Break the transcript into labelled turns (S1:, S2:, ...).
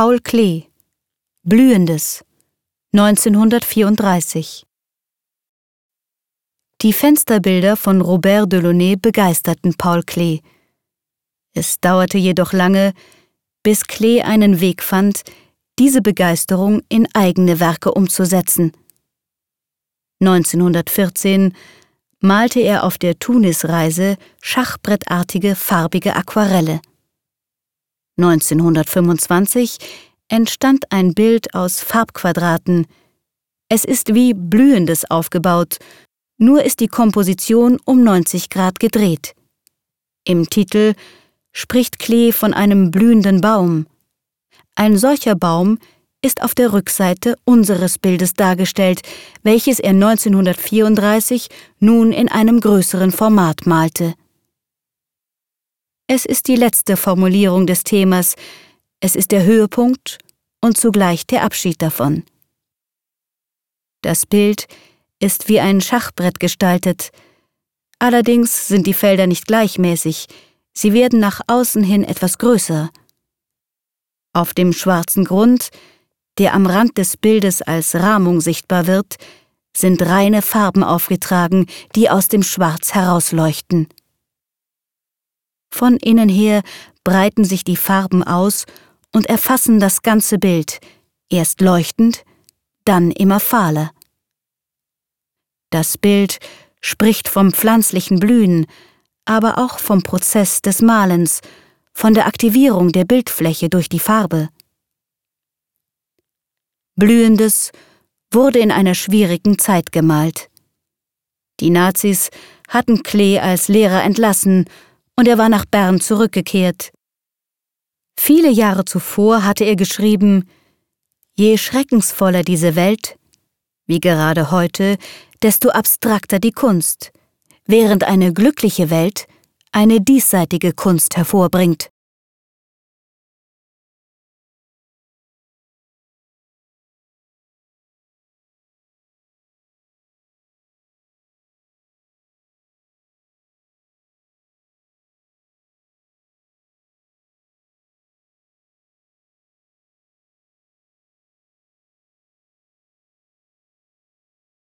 S1: Paul Klee Blühendes 1934 Die Fensterbilder von Robert Delaunay begeisterten Paul Klee. Es dauerte jedoch lange, bis Klee einen Weg fand, diese Begeisterung in eigene Werke umzusetzen. 1914 malte er auf der Tunisreise schachbrettartige farbige Aquarelle. 1925 entstand ein Bild aus Farbquadraten. Es ist wie Blühendes aufgebaut, nur ist die Komposition um 90 Grad gedreht. Im Titel spricht Klee von einem blühenden Baum. Ein solcher Baum ist auf der Rückseite unseres Bildes dargestellt, welches er 1934 nun in einem größeren Format malte. Es ist die letzte Formulierung des Themas, es ist der Höhepunkt und zugleich der Abschied davon. Das Bild ist wie ein Schachbrett gestaltet, allerdings sind die Felder nicht gleichmäßig, sie werden nach außen hin etwas größer. Auf dem schwarzen Grund der am Rand des Bildes als Rahmung sichtbar wird, sind reine Farben aufgetragen, die aus dem Schwarz herausleuchten. Von innen her breiten sich die Farben aus und erfassen das ganze Bild, erst leuchtend, dann immer fahler. Das Bild spricht vom pflanzlichen Blühen, aber auch vom Prozess des Malens, von der Aktivierung der Bildfläche durch die Farbe. Blühendes wurde in einer schwierigen Zeit gemalt. Die Nazis hatten Klee als Lehrer entlassen und er war nach Bern zurückgekehrt. Viele Jahre zuvor hatte er geschrieben, Je schreckensvoller diese Welt, wie gerade heute, desto abstrakter die Kunst, während eine glückliche Welt eine diesseitige Kunst hervorbringt.